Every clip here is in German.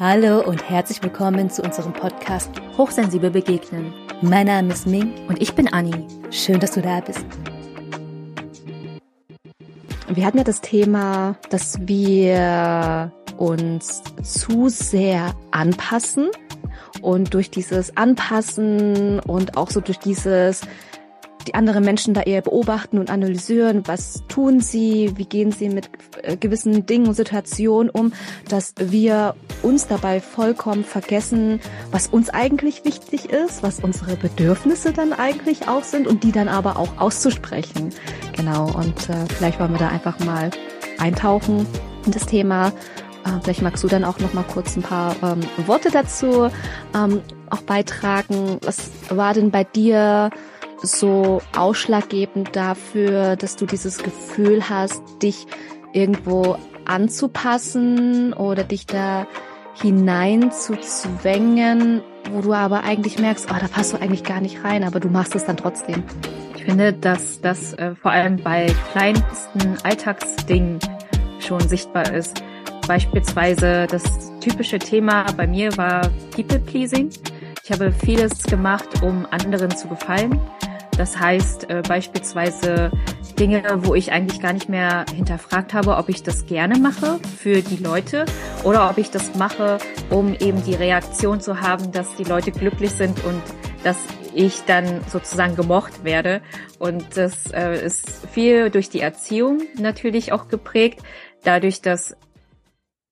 Hallo und herzlich willkommen zu unserem Podcast Hochsensibel begegnen. Mein Name ist Ming und ich bin Anni. Schön, dass du da bist. Wir hatten ja das Thema, dass wir uns zu sehr anpassen und durch dieses Anpassen und auch so durch dieses die anderen Menschen da eher beobachten und analysieren, was tun sie, wie gehen sie mit äh, gewissen Dingen und Situationen um, dass wir uns dabei vollkommen vergessen, was uns eigentlich wichtig ist, was unsere Bedürfnisse dann eigentlich auch sind und die dann aber auch auszusprechen. Genau, und äh, vielleicht wollen wir da einfach mal eintauchen in das Thema. Äh, vielleicht magst du dann auch noch mal kurz ein paar ähm, Worte dazu ähm, auch beitragen. Was war denn bei dir so ausschlaggebend dafür, dass du dieses Gefühl hast, dich irgendwo anzupassen oder dich da hinein zu zwängen, wo du aber eigentlich merkst, oh, da passt du eigentlich gar nicht rein, aber du machst es dann trotzdem. Ich finde, dass das äh, vor allem bei kleinsten Alltagsdingen schon sichtbar ist. Beispielsweise das typische Thema bei mir war People Pleasing. Ich habe vieles gemacht, um anderen zu gefallen. Das heißt äh, beispielsweise Dinge, wo ich eigentlich gar nicht mehr hinterfragt habe, ob ich das gerne mache für die Leute oder ob ich das mache, um eben die Reaktion zu haben, dass die Leute glücklich sind und dass ich dann sozusagen gemocht werde. Und das äh, ist viel durch die Erziehung natürlich auch geprägt, dadurch, dass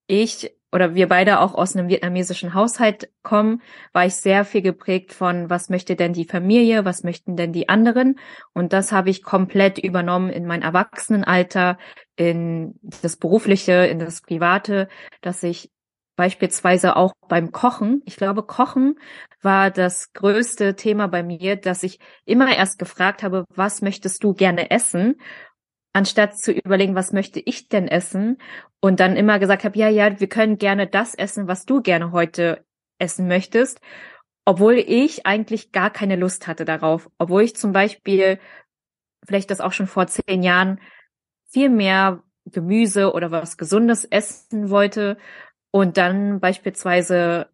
ich oder wir beide auch aus einem vietnamesischen Haushalt kommen, war ich sehr viel geprägt von, was möchte denn die Familie, was möchten denn die anderen? Und das habe ich komplett übernommen in mein Erwachsenenalter, in das Berufliche, in das Private, dass ich beispielsweise auch beim Kochen, ich glaube, Kochen war das größte Thema bei mir, dass ich immer erst gefragt habe, was möchtest du gerne essen? anstatt zu überlegen, was möchte ich denn essen und dann immer gesagt habe, ja, ja, wir können gerne das essen, was du gerne heute essen möchtest, obwohl ich eigentlich gar keine Lust hatte darauf, obwohl ich zum Beispiel vielleicht das auch schon vor zehn Jahren viel mehr Gemüse oder was Gesundes essen wollte und dann beispielsweise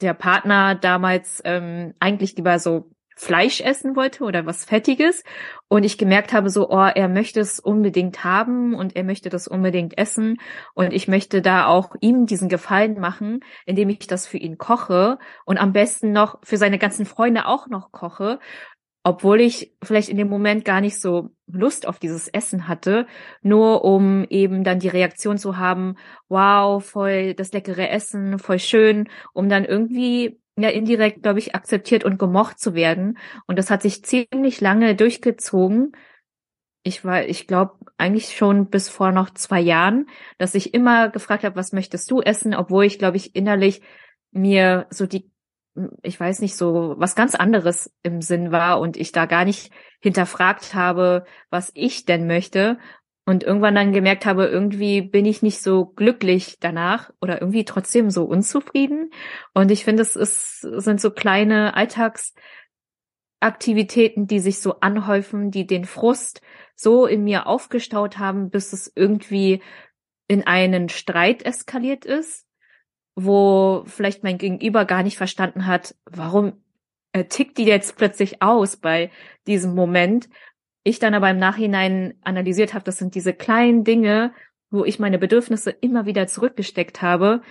der Partner damals ähm, eigentlich lieber so Fleisch essen wollte oder was Fettiges. Und ich gemerkt habe so, oh, er möchte es unbedingt haben und er möchte das unbedingt essen. Und ich möchte da auch ihm diesen Gefallen machen, indem ich das für ihn koche und am besten noch für seine ganzen Freunde auch noch koche, obwohl ich vielleicht in dem Moment gar nicht so Lust auf dieses Essen hatte, nur um eben dann die Reaktion zu haben, wow, voll das leckere Essen, voll schön, um dann irgendwie ja indirekt, glaube ich, akzeptiert und gemocht zu werden. Und das hat sich ziemlich lange durchgezogen. Ich war, ich glaube, eigentlich schon bis vor noch zwei Jahren, dass ich immer gefragt habe, was möchtest du essen, obwohl ich, glaube ich, innerlich mir so die, ich weiß nicht, so was ganz anderes im Sinn war und ich da gar nicht hinterfragt habe, was ich denn möchte und irgendwann dann gemerkt habe, irgendwie bin ich nicht so glücklich danach oder irgendwie trotzdem so unzufrieden. Und ich finde, es ist, sind so kleine Alltagsaktivitäten, die sich so anhäufen, die den Frust so in mir aufgestaut haben, bis es irgendwie in einen Streit eskaliert ist, wo vielleicht mein Gegenüber gar nicht verstanden hat, warum äh, tickt die jetzt plötzlich aus bei diesem Moment ich dann aber im Nachhinein analysiert habe, das sind diese kleinen Dinge, wo ich meine Bedürfnisse immer wieder zurückgesteckt habe.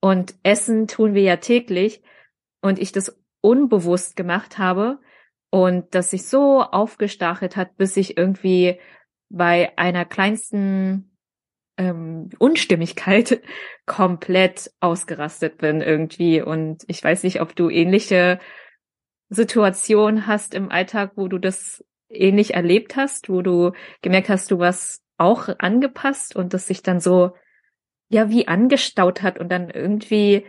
Und Essen tun wir ja täglich. Und ich das unbewusst gemacht habe und das sich so aufgestachelt hat, bis ich irgendwie bei einer kleinsten ähm, Unstimmigkeit komplett ausgerastet bin irgendwie. Und ich weiß nicht, ob du ähnliche Situationen hast im Alltag, wo du das ähnlich erlebt hast, wo du gemerkt hast, du warst auch angepasst und das sich dann so, ja, wie angestaut hat und dann irgendwie,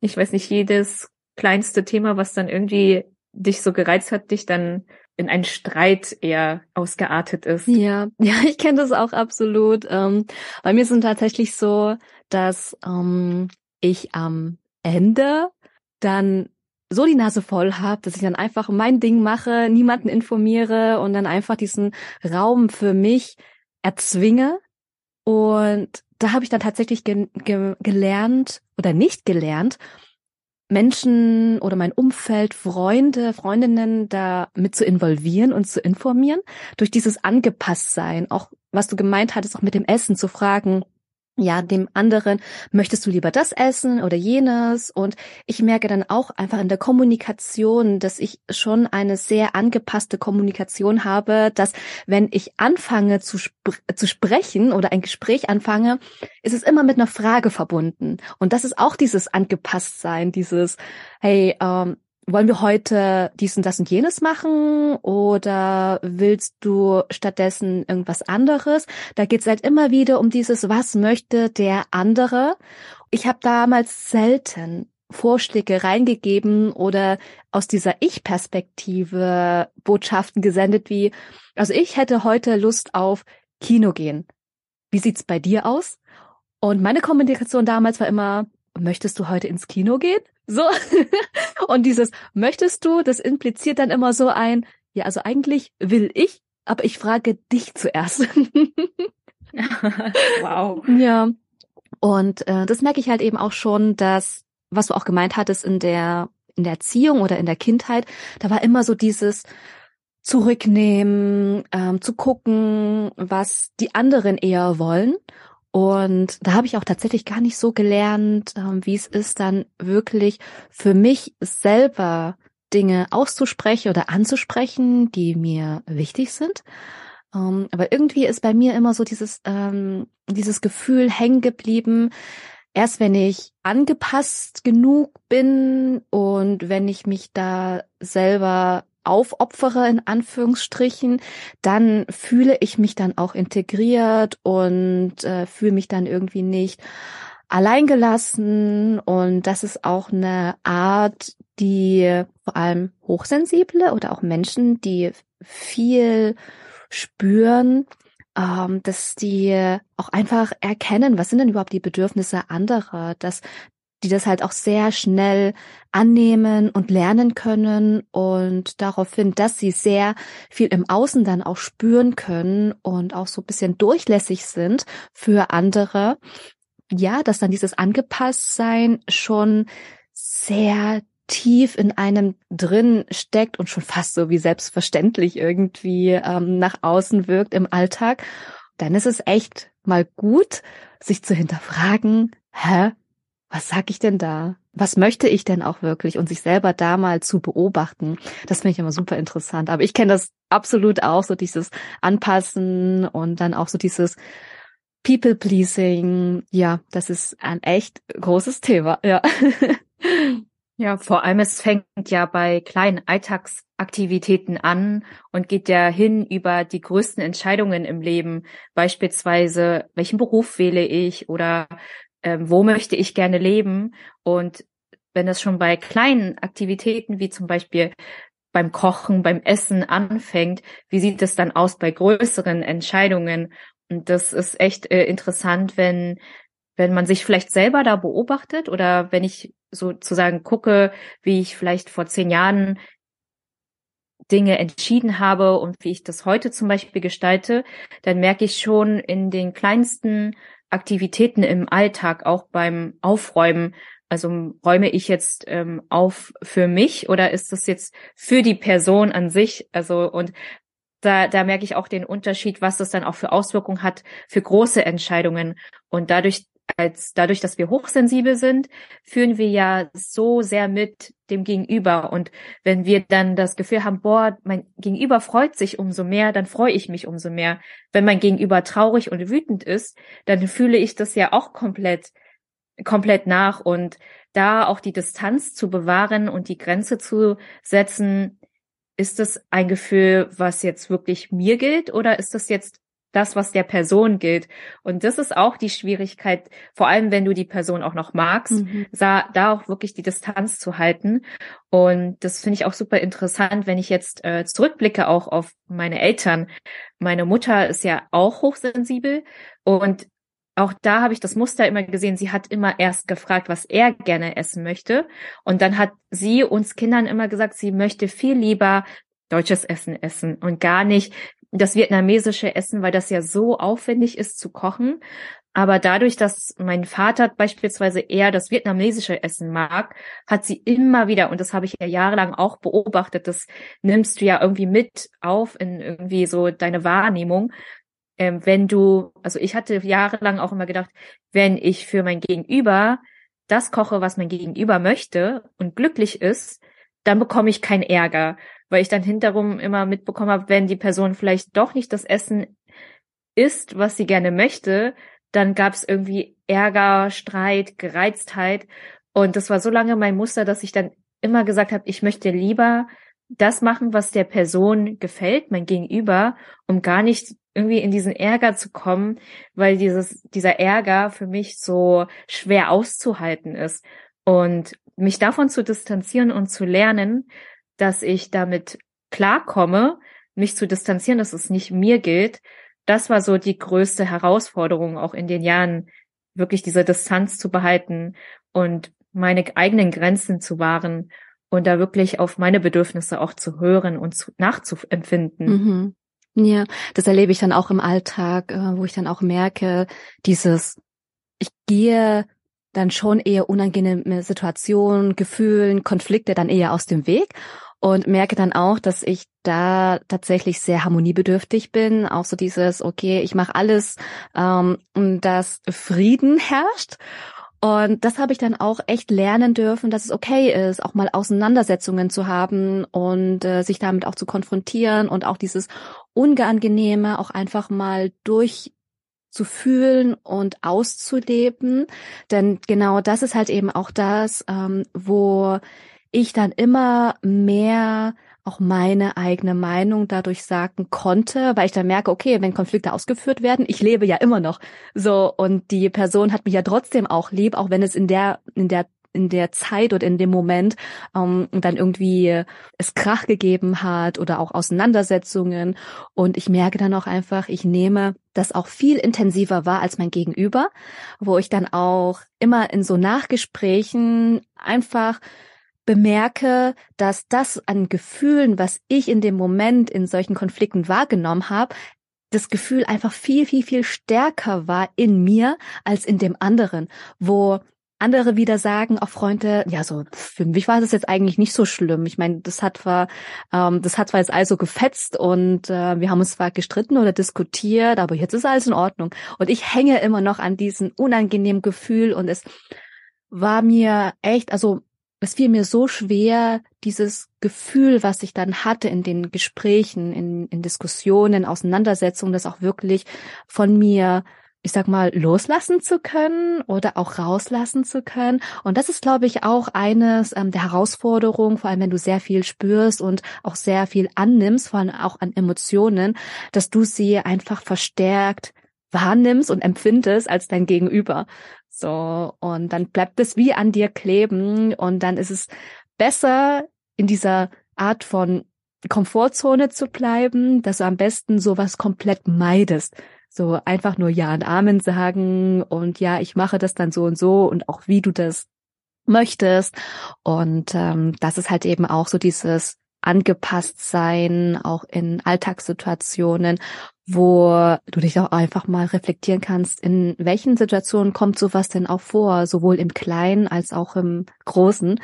ich weiß nicht, jedes kleinste Thema, was dann irgendwie dich so gereizt hat, dich dann in einen Streit eher ausgeartet ist. Ja, ja, ich kenne das auch absolut. Ähm, bei mir sind tatsächlich so, dass ähm, ich am Ende dann so die Nase voll habe, dass ich dann einfach mein Ding mache, niemanden informiere und dann einfach diesen Raum für mich erzwinge. Und da habe ich dann tatsächlich ge ge gelernt oder nicht gelernt, Menschen oder mein Umfeld, Freunde, Freundinnen da mit zu involvieren und zu informieren, durch dieses Angepasstsein, auch was du gemeint hattest, auch mit dem Essen zu fragen, ja, dem anderen, möchtest du lieber das essen oder jenes? Und ich merke dann auch einfach in der Kommunikation, dass ich schon eine sehr angepasste Kommunikation habe, dass wenn ich anfange zu, spr zu sprechen oder ein Gespräch anfange, ist es immer mit einer Frage verbunden. Und das ist auch dieses Angepasstsein, dieses, hey, ähm, wollen wir heute dies und das und jenes machen oder willst du stattdessen irgendwas anderes? Da geht es halt immer wieder um dieses, was möchte der andere? Ich habe damals selten Vorschläge reingegeben oder aus dieser Ich-Perspektive Botschaften gesendet wie, also ich hätte heute Lust auf Kino gehen. Wie sieht's bei dir aus? Und meine Kommunikation damals war immer, möchtest du heute ins Kino gehen? So. Und dieses möchtest du, das impliziert dann immer so ein, ja, also eigentlich will ich, aber ich frage dich zuerst. wow. Ja. Und äh, das merke ich halt eben auch schon, dass, was du auch gemeint hattest in der, in der Erziehung oder in der Kindheit, da war immer so dieses Zurücknehmen, ähm, zu gucken, was die anderen eher wollen und da habe ich auch tatsächlich gar nicht so gelernt, ähm, wie es ist, dann wirklich für mich selber Dinge auszusprechen oder anzusprechen, die mir wichtig sind. Ähm, aber irgendwie ist bei mir immer so dieses, ähm, dieses Gefühl hängen geblieben, erst wenn ich angepasst genug bin und wenn ich mich da selber aufopfere, in Anführungsstrichen, dann fühle ich mich dann auch integriert und äh, fühle mich dann irgendwie nicht alleingelassen. Und das ist auch eine Art, die vor allem Hochsensible oder auch Menschen, die viel spüren, ähm, dass die auch einfach erkennen, was sind denn überhaupt die Bedürfnisse anderer, dass die das halt auch sehr schnell annehmen und lernen können und daraufhin, dass sie sehr viel im Außen dann auch spüren können und auch so ein bisschen durchlässig sind für andere. Ja, dass dann dieses Angepasstsein schon sehr tief in einem drin steckt und schon fast so wie selbstverständlich irgendwie ähm, nach außen wirkt im Alltag, dann ist es echt mal gut, sich zu hinterfragen, hä, was sag ich denn da? Was möchte ich denn auch wirklich? Und sich selber da mal zu beobachten, das finde ich immer super interessant. Aber ich kenne das absolut auch, so dieses Anpassen und dann auch so dieses People-Pleasing. Ja, das ist ein echt großes Thema, ja. Ja, vor allem es fängt ja bei kleinen Alltagsaktivitäten an und geht ja hin über die größten Entscheidungen im Leben, beispielsweise welchen Beruf wähle ich oder ähm, wo möchte ich gerne leben und wenn es schon bei kleinen Aktivitäten wie zum Beispiel beim Kochen, beim Essen anfängt, wie sieht es dann aus bei größeren Entscheidungen? Und das ist echt äh, interessant, wenn wenn man sich vielleicht selber da beobachtet oder wenn ich sozusagen gucke, wie ich vielleicht vor zehn Jahren Dinge entschieden habe und wie ich das heute zum Beispiel gestalte, dann merke ich schon in den kleinsten Aktivitäten im Alltag, auch beim Aufräumen? Also räume ich jetzt ähm, auf für mich oder ist das jetzt für die Person an sich? Also und da, da merke ich auch den Unterschied, was das dann auch für Auswirkungen hat für große Entscheidungen. Und dadurch als dadurch, dass wir hochsensibel sind, führen wir ja so sehr mit dem Gegenüber. Und wenn wir dann das Gefühl haben, boah, mein Gegenüber freut sich umso mehr, dann freue ich mich umso mehr. Wenn mein Gegenüber traurig und wütend ist, dann fühle ich das ja auch komplett, komplett nach. Und da auch die Distanz zu bewahren und die Grenze zu setzen, ist das ein Gefühl, was jetzt wirklich mir gilt oder ist das jetzt das, was der Person gilt. Und das ist auch die Schwierigkeit, vor allem wenn du die Person auch noch magst, mhm. da, da auch wirklich die Distanz zu halten. Und das finde ich auch super interessant, wenn ich jetzt äh, zurückblicke auch auf meine Eltern. Meine Mutter ist ja auch hochsensibel und auch da habe ich das Muster immer gesehen. Sie hat immer erst gefragt, was er gerne essen möchte. Und dann hat sie uns Kindern immer gesagt, sie möchte viel lieber deutsches Essen essen und gar nicht das vietnamesische Essen, weil das ja so aufwendig ist zu kochen. Aber dadurch, dass mein Vater beispielsweise eher das vietnamesische Essen mag, hat sie immer wieder, und das habe ich ja jahrelang auch beobachtet, das nimmst du ja irgendwie mit auf in irgendwie so deine Wahrnehmung. Ähm, wenn du, also ich hatte jahrelang auch immer gedacht, wenn ich für mein Gegenüber das koche, was mein Gegenüber möchte und glücklich ist, dann bekomme ich keinen Ärger, weil ich dann hinterrum immer mitbekommen habe, wenn die Person vielleicht doch nicht das Essen isst, was sie gerne möchte, dann gab es irgendwie Ärger, Streit, Gereiztheit. Und das war so lange mein Muster, dass ich dann immer gesagt habe, ich möchte lieber das machen, was der Person gefällt, mein Gegenüber, um gar nicht irgendwie in diesen Ärger zu kommen, weil dieses, dieser Ärger für mich so schwer auszuhalten ist. Und mich davon zu distanzieren und zu lernen, dass ich damit klarkomme, mich zu distanzieren, dass es nicht mir gilt, das war so die größte Herausforderung auch in den Jahren, wirklich diese Distanz zu behalten und meine eigenen Grenzen zu wahren und da wirklich auf meine Bedürfnisse auch zu hören und zu, nachzuempfinden. Mhm. Ja, das erlebe ich dann auch im Alltag, äh, wo ich dann auch merke, dieses, ich gehe dann schon eher unangenehme Situationen, Gefühlen, Konflikte dann eher aus dem Weg und merke dann auch, dass ich da tatsächlich sehr harmoniebedürftig bin. Auch so dieses, okay, ich mache alles, ähm, dass Frieden herrscht. Und das habe ich dann auch echt lernen dürfen, dass es okay ist, auch mal Auseinandersetzungen zu haben und äh, sich damit auch zu konfrontieren und auch dieses Unangenehme auch einfach mal durch zu fühlen und auszuleben. Denn genau das ist halt eben auch das, ähm, wo ich dann immer mehr auch meine eigene Meinung dadurch sagen konnte, weil ich dann merke, okay, wenn Konflikte ausgeführt werden, ich lebe ja immer noch. So und die Person hat mich ja trotzdem auch lieb, auch wenn es in der in der in der Zeit oder in dem Moment ähm, dann irgendwie es Krach gegeben hat oder auch Auseinandersetzungen. Und ich merke dann auch einfach, ich nehme das auch viel intensiver wahr als mein Gegenüber, wo ich dann auch immer in so Nachgesprächen einfach bemerke, dass das an Gefühlen, was ich in dem Moment in solchen Konflikten wahrgenommen habe, das Gefühl einfach viel, viel, viel stärker war in mir als in dem anderen, wo andere wieder sagen, auch Freunde, ja, so für mich war das jetzt eigentlich nicht so schlimm. Ich meine, das hat zwar, ähm, das hat zwar jetzt also gefetzt und äh, wir haben uns zwar gestritten oder diskutiert, aber jetzt ist alles in Ordnung. Und ich hänge immer noch an diesem unangenehmen Gefühl und es war mir echt, also es fiel mir so schwer, dieses Gefühl, was ich dann hatte in den Gesprächen, in, in Diskussionen, Auseinandersetzungen, das auch wirklich von mir, ich sag mal, loslassen zu können oder auch rauslassen zu können. Und das ist, glaube ich, auch eines ähm, der Herausforderungen, vor allem wenn du sehr viel spürst und auch sehr viel annimmst, vor allem auch an Emotionen, dass du sie einfach verstärkt wahrnimmst und empfindest als dein Gegenüber. So, und dann bleibt es wie an dir kleben und dann ist es besser, in dieser Art von Komfortzone zu bleiben, dass du am besten sowas komplett meidest. So einfach nur Ja und Amen sagen und ja, ich mache das dann so und so und auch wie du das möchtest. Und ähm, das ist halt eben auch so dieses angepasst sein, auch in Alltagssituationen wo du dich auch einfach mal reflektieren kannst, in welchen Situationen kommt sowas denn auch vor, sowohl im Kleinen als auch im Großen.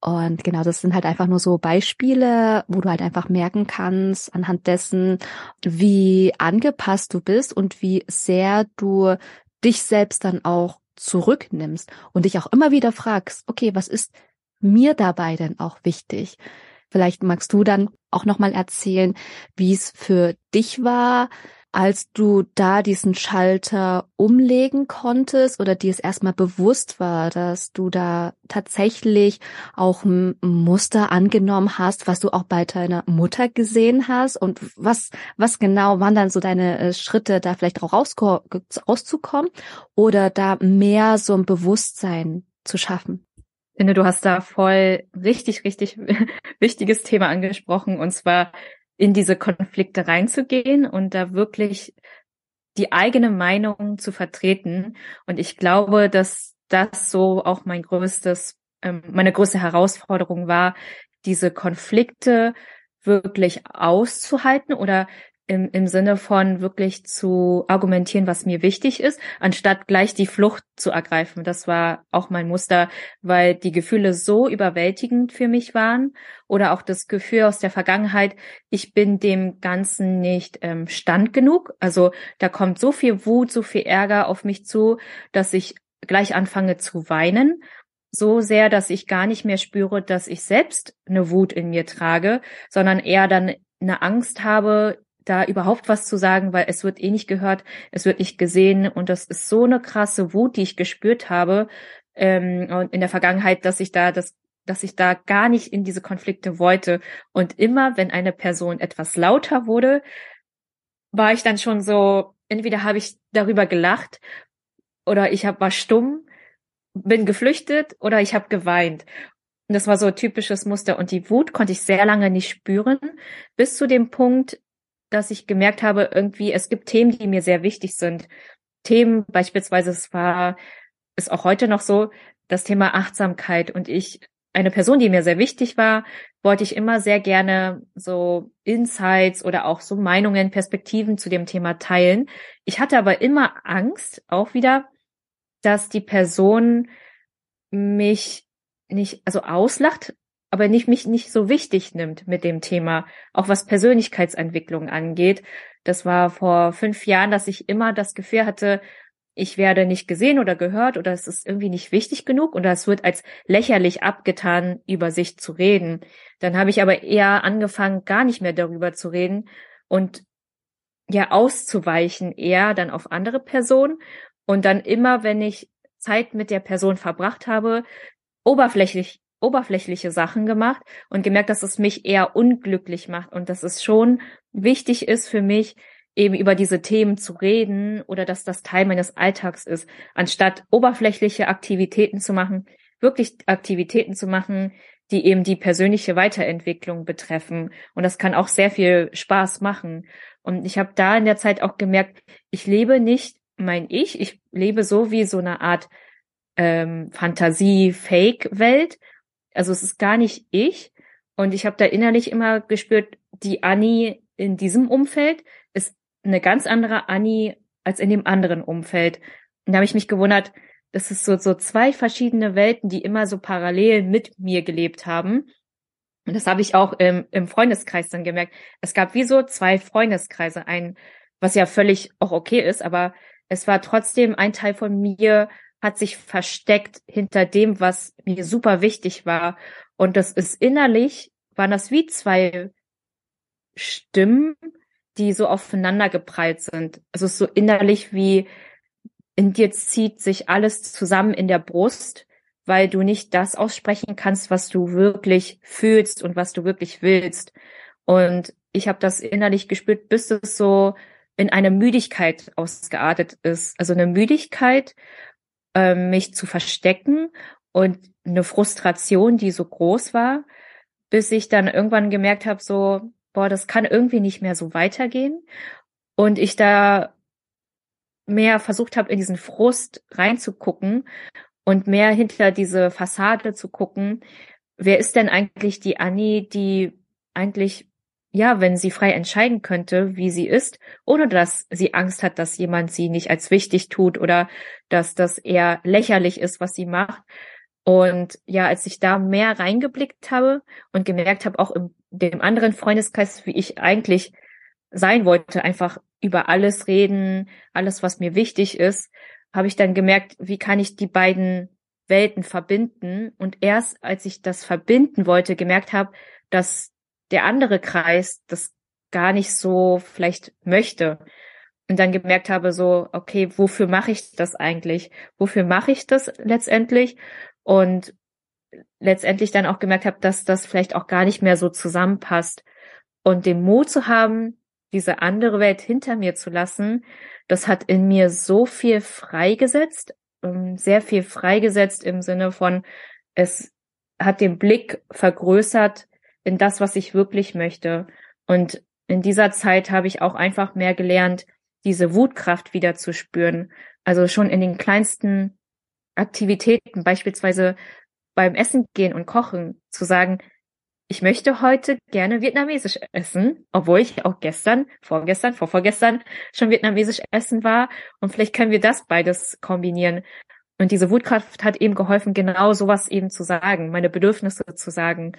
Und genau, das sind halt einfach nur so Beispiele, wo du halt einfach merken kannst, anhand dessen, wie angepasst du bist und wie sehr du dich selbst dann auch zurücknimmst und dich auch immer wieder fragst, okay, was ist mir dabei denn auch wichtig? Vielleicht magst du dann auch nochmal erzählen, wie es für dich war, als du da diesen Schalter umlegen konntest oder dir es erstmal bewusst war, dass du da tatsächlich auch ein Muster angenommen hast, was du auch bei deiner Mutter gesehen hast und was, was genau waren dann so deine äh, Schritte, da vielleicht auch rauszukommen oder da mehr so ein Bewusstsein zu schaffen? Finde, du hast da voll richtig, richtig wichtiges Thema angesprochen, und zwar in diese Konflikte reinzugehen und da wirklich die eigene Meinung zu vertreten. Und ich glaube, dass das so auch mein größtes, ähm, meine größte Herausforderung war, diese Konflikte wirklich auszuhalten oder im, im Sinne von wirklich zu argumentieren, was mir wichtig ist, anstatt gleich die Flucht zu ergreifen. Das war auch mein Muster, weil die Gefühle so überwältigend für mich waren oder auch das Gefühl aus der Vergangenheit, ich bin dem Ganzen nicht ähm, stand genug. Also da kommt so viel Wut, so viel Ärger auf mich zu, dass ich gleich anfange zu weinen so sehr, dass ich gar nicht mehr spüre, dass ich selbst eine Wut in mir trage, sondern eher dann eine Angst habe, da überhaupt was zu sagen, weil es wird eh nicht gehört, es wird nicht gesehen und das ist so eine krasse Wut, die ich gespürt habe ähm, in der Vergangenheit, dass ich da das dass ich da gar nicht in diese Konflikte wollte. Und immer, wenn eine Person etwas lauter wurde, war ich dann schon so, entweder habe ich darüber gelacht oder ich hab, war stumm, bin geflüchtet oder ich habe geweint. Und das war so typisches Muster. Und die Wut konnte ich sehr lange nicht spüren, bis zu dem Punkt, dass ich gemerkt habe, irgendwie, es gibt Themen, die mir sehr wichtig sind. Themen, beispielsweise, es war, ist auch heute noch so, das Thema Achtsamkeit. Und ich, eine Person, die mir sehr wichtig war, wollte ich immer sehr gerne so Insights oder auch so Meinungen, Perspektiven zu dem Thema teilen. Ich hatte aber immer Angst, auch wieder, dass die Person mich nicht, also auslacht, aber nicht mich nicht so wichtig nimmt mit dem Thema, auch was Persönlichkeitsentwicklung angeht. Das war vor fünf Jahren, dass ich immer das Gefühl hatte, ich werde nicht gesehen oder gehört oder es ist irgendwie nicht wichtig genug oder es wird als lächerlich abgetan, über sich zu reden. Dann habe ich aber eher angefangen, gar nicht mehr darüber zu reden und ja auszuweichen, eher dann auf andere Personen und dann immer, wenn ich Zeit mit der Person verbracht habe, oberflächlich oberflächliche Sachen gemacht und gemerkt, dass es mich eher unglücklich macht und dass es schon wichtig ist für mich, eben über diese Themen zu reden oder dass das Teil meines Alltags ist, anstatt oberflächliche Aktivitäten zu machen, wirklich Aktivitäten zu machen, die eben die persönliche Weiterentwicklung betreffen. Und das kann auch sehr viel Spaß machen. Und ich habe da in der Zeit auch gemerkt, ich lebe nicht mein Ich, ich lebe so wie so eine Art ähm, Fantasie-Fake-Welt, also es ist gar nicht ich. Und ich habe da innerlich immer gespürt, die Annie in diesem Umfeld ist eine ganz andere Annie als in dem anderen Umfeld. Und da habe ich mich gewundert, das ist so, so zwei verschiedene Welten, die immer so parallel mit mir gelebt haben. Und das habe ich auch im, im Freundeskreis dann gemerkt. Es gab wie so zwei Freundeskreise, ein, was ja völlig auch okay ist, aber es war trotzdem ein Teil von mir, hat sich versteckt hinter dem, was mir super wichtig war. Und das ist innerlich, waren das wie zwei Stimmen, die so aufeinander geprallt sind. Also es ist so innerlich wie in dir zieht sich alles zusammen in der Brust, weil du nicht das aussprechen kannst, was du wirklich fühlst und was du wirklich willst. Und ich habe das innerlich gespürt, bis es so in eine Müdigkeit ausgeartet ist. Also eine Müdigkeit, äh, mich zu verstecken und eine Frustration, die so groß war, bis ich dann irgendwann gemerkt habe, so, boah, das kann irgendwie nicht mehr so weitergehen. Und ich da mehr versucht habe, in diesen Frust reinzugucken und mehr hinter diese Fassade zu gucken. Wer ist denn eigentlich die Annie, die eigentlich, ja, wenn sie frei entscheiden könnte, wie sie ist, ohne dass sie Angst hat, dass jemand sie nicht als wichtig tut oder dass das eher lächerlich ist, was sie macht. Und ja, als ich da mehr reingeblickt habe und gemerkt habe, auch in dem anderen Freundeskreis, wie ich eigentlich sein wollte, einfach über alles reden, alles, was mir wichtig ist, habe ich dann gemerkt, wie kann ich die beiden Welten verbinden. Und erst als ich das verbinden wollte, gemerkt habe, dass der andere Kreis das gar nicht so vielleicht möchte und dann gemerkt habe, so, okay, wofür mache ich das eigentlich? Wofür mache ich das letztendlich? Und letztendlich dann auch gemerkt habe, dass das vielleicht auch gar nicht mehr so zusammenpasst. Und den Mut zu haben, diese andere Welt hinter mir zu lassen, das hat in mir so viel freigesetzt, ähm, sehr viel freigesetzt im Sinne von, es hat den Blick vergrößert in das, was ich wirklich möchte. Und in dieser Zeit habe ich auch einfach mehr gelernt, diese Wutkraft wieder zu spüren. Also schon in den kleinsten Aktivitäten, beispielsweise beim Essen gehen und kochen, zu sagen, ich möchte heute gerne vietnamesisch essen, obwohl ich auch gestern, vorgestern, vorvorgestern schon vietnamesisch essen war. Und vielleicht können wir das beides kombinieren. Und diese Wutkraft hat eben geholfen, genau sowas eben zu sagen, meine Bedürfnisse zu sagen.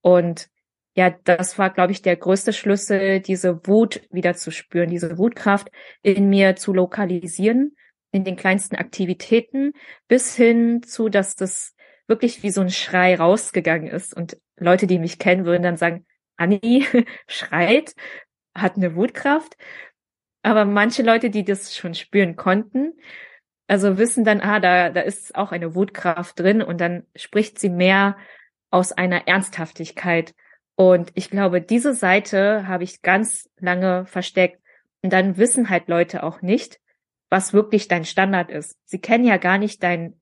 Und ja, das war, glaube ich, der größte Schlüssel, diese Wut wieder zu spüren, diese Wutkraft in mir zu lokalisieren, in den kleinsten Aktivitäten, bis hin zu, dass das wirklich wie so ein Schrei rausgegangen ist. Und Leute, die mich kennen, würden dann sagen, Anni schreit, hat eine Wutkraft. Aber manche Leute, die das schon spüren konnten, also wissen dann, ah, da, da ist auch eine Wutkraft drin und dann spricht sie mehr aus einer Ernsthaftigkeit. Und ich glaube, diese Seite habe ich ganz lange versteckt. Und dann wissen halt Leute auch nicht, was wirklich dein Standard ist. Sie kennen ja gar nicht dein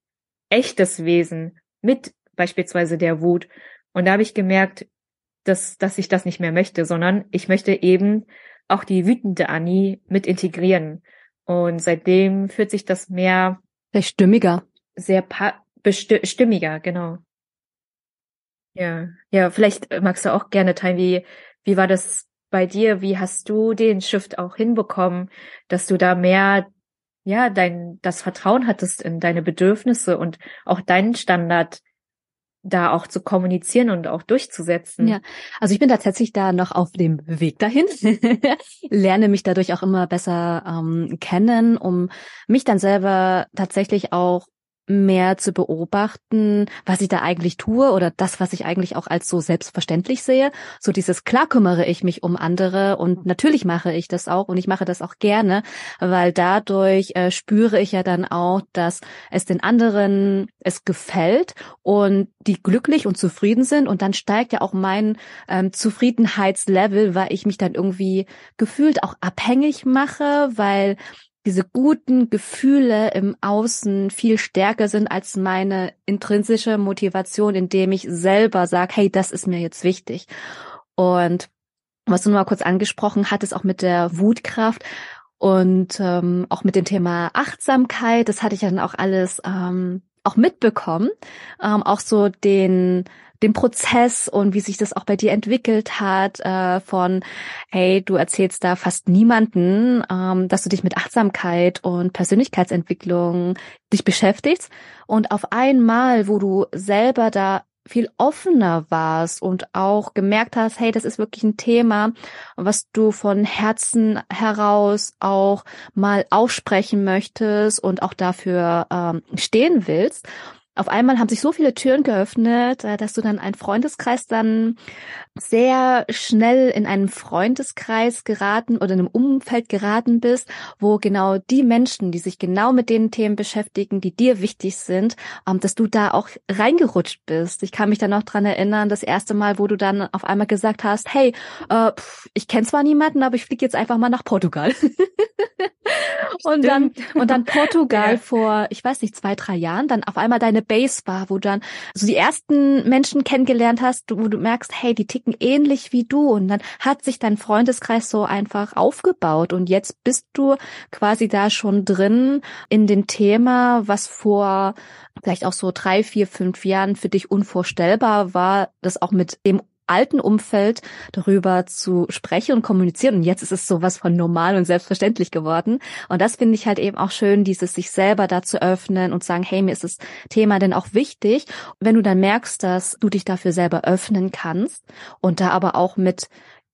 echtes Wesen mit beispielsweise der Wut. Und da habe ich gemerkt, dass, dass ich das nicht mehr möchte, sondern ich möchte eben auch die wütende Annie mit integrieren. Und seitdem fühlt sich das mehr sehr stimmiger. Sehr stimmiger, genau. Ja, ja, vielleicht magst du auch gerne teilen, wie, wie war das bei dir? Wie hast du den Shift auch hinbekommen, dass du da mehr, ja, dein, das Vertrauen hattest in deine Bedürfnisse und auch deinen Standard da auch zu kommunizieren und auch durchzusetzen. Ja, also ich bin tatsächlich da noch auf dem Weg dahin, lerne mich dadurch auch immer besser ähm, kennen, um mich dann selber tatsächlich auch mehr zu beobachten, was ich da eigentlich tue oder das, was ich eigentlich auch als so selbstverständlich sehe. So dieses klar kümmere ich mich um andere und natürlich mache ich das auch und ich mache das auch gerne, weil dadurch äh, spüre ich ja dann auch, dass es den anderen es gefällt und die glücklich und zufrieden sind und dann steigt ja auch mein ähm, Zufriedenheitslevel, weil ich mich dann irgendwie gefühlt auch abhängig mache, weil diese guten Gefühle im Außen viel stärker sind als meine intrinsische Motivation, indem ich selber sage, hey, das ist mir jetzt wichtig. Und was du nur mal kurz angesprochen hattest, auch mit der Wutkraft und ähm, auch mit dem Thema Achtsamkeit, das hatte ich dann auch alles ähm, auch mitbekommen. Ähm, auch so den dem Prozess und wie sich das auch bei dir entwickelt hat, äh, von, hey, du erzählst da fast niemanden, ähm, dass du dich mit Achtsamkeit und Persönlichkeitsentwicklung dich beschäftigst. Und auf einmal, wo du selber da viel offener warst und auch gemerkt hast, hey, das ist wirklich ein Thema, was du von Herzen heraus auch mal aufsprechen möchtest und auch dafür ähm, stehen willst auf einmal haben sich so viele Türen geöffnet, äh, dass du dann einen Freundeskreis dann sehr schnell in einen Freundeskreis geraten oder in einem Umfeld geraten bist, wo genau die Menschen, die sich genau mit den Themen beschäftigen, die dir wichtig sind, ähm, dass du da auch reingerutscht bist. Ich kann mich dann noch dran erinnern, das erste Mal, wo du dann auf einmal gesagt hast, hey, äh, ich kenne zwar niemanden, aber ich fliege jetzt einfach mal nach Portugal. und dann und dann Portugal ja. vor, ich weiß nicht, zwei, drei Jahren, dann auf einmal deine Base war, wo du dann so die ersten Menschen kennengelernt hast, wo du merkst, hey, die ticken ähnlich wie du. Und dann hat sich dein Freundeskreis so einfach aufgebaut. Und jetzt bist du quasi da schon drin in dem Thema, was vor vielleicht auch so drei, vier, fünf Jahren für dich unvorstellbar war, das auch mit dem alten Umfeld darüber zu sprechen und kommunizieren. Und jetzt ist es sowas von normal und selbstverständlich geworden. Und das finde ich halt eben auch schön, dieses sich selber da zu öffnen und sagen, hey, mir ist das Thema denn auch wichtig. Wenn du dann merkst, dass du dich dafür selber öffnen kannst und da aber auch mit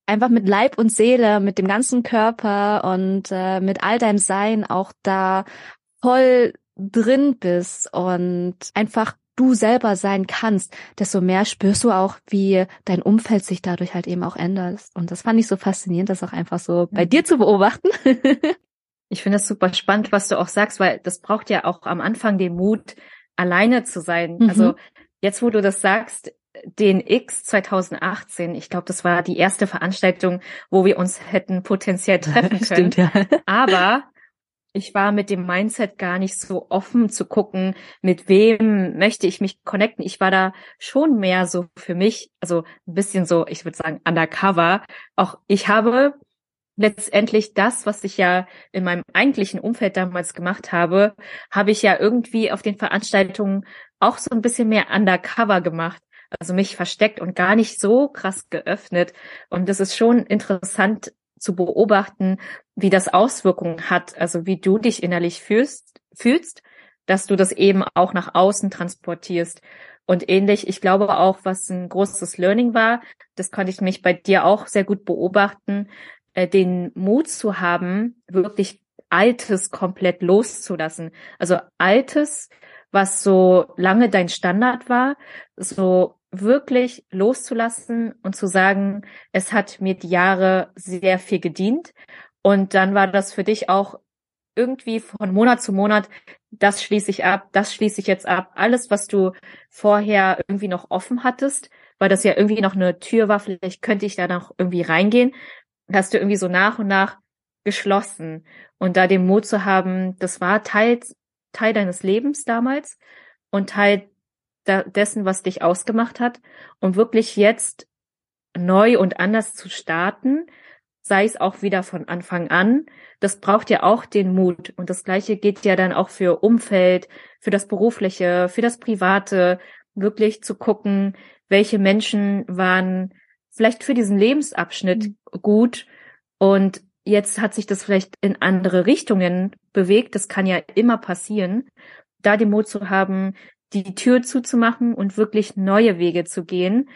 einfach mit Leib und Seele, mit dem ganzen Körper und äh, mit all deinem Sein auch da voll drin bist und einfach du selber sein kannst, desto mehr spürst du auch, wie dein Umfeld sich dadurch halt eben auch ändert. Und das fand ich so faszinierend, das auch einfach so bei dir zu beobachten. ich finde es super spannend, was du auch sagst, weil das braucht ja auch am Anfang den Mut, alleine zu sein. Mhm. Also jetzt, wo du das sagst, den X 2018, ich glaube, das war die erste Veranstaltung, wo wir uns hätten potenziell treffen können. Stimmt, ja. Aber ich war mit dem Mindset gar nicht so offen zu gucken, mit wem möchte ich mich connecten. Ich war da schon mehr so für mich, also ein bisschen so, ich würde sagen, undercover. Auch ich habe letztendlich das, was ich ja in meinem eigentlichen Umfeld damals gemacht habe, habe ich ja irgendwie auf den Veranstaltungen auch so ein bisschen mehr undercover gemacht. also mich versteckt und gar nicht so krass geöffnet. Und das ist schon interessant zu beobachten, wie das Auswirkungen hat, also wie du dich innerlich fühlst, fühlst, dass du das eben auch nach außen transportierst. Und ähnlich, ich glaube auch, was ein großes Learning war, das konnte ich mich bei dir auch sehr gut beobachten, äh, den Mut zu haben, wirklich Altes komplett loszulassen. Also Altes, was so lange dein Standard war, so wirklich loszulassen und zu sagen, es hat mir die Jahre sehr viel gedient. Und dann war das für dich auch irgendwie von Monat zu Monat, das schließe ich ab, das schließe ich jetzt ab. Alles, was du vorher irgendwie noch offen hattest, weil das ja irgendwie noch eine Tür war, vielleicht könnte ich da noch irgendwie reingehen, hast du irgendwie so nach und nach geschlossen. Und da den Mut zu haben, das war Teil, Teil deines Lebens damals und Teil dessen, was dich ausgemacht hat, um wirklich jetzt neu und anders zu starten, sei es auch wieder von Anfang an. Das braucht ja auch den Mut. Und das Gleiche geht ja dann auch für Umfeld, für das Berufliche, für das Private, wirklich zu gucken, welche Menschen waren vielleicht für diesen Lebensabschnitt mhm. gut und jetzt hat sich das vielleicht in andere Richtungen bewegt. Das kann ja immer passieren. Da den Mut zu haben, die Tür zuzumachen und wirklich neue Wege zu gehen.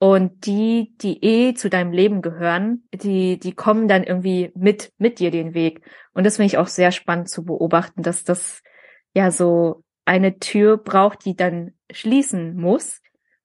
Und die, die eh zu deinem Leben gehören, die, die kommen dann irgendwie mit, mit dir den Weg. Und das finde ich auch sehr spannend zu beobachten, dass das ja so eine Tür braucht, die dann schließen muss,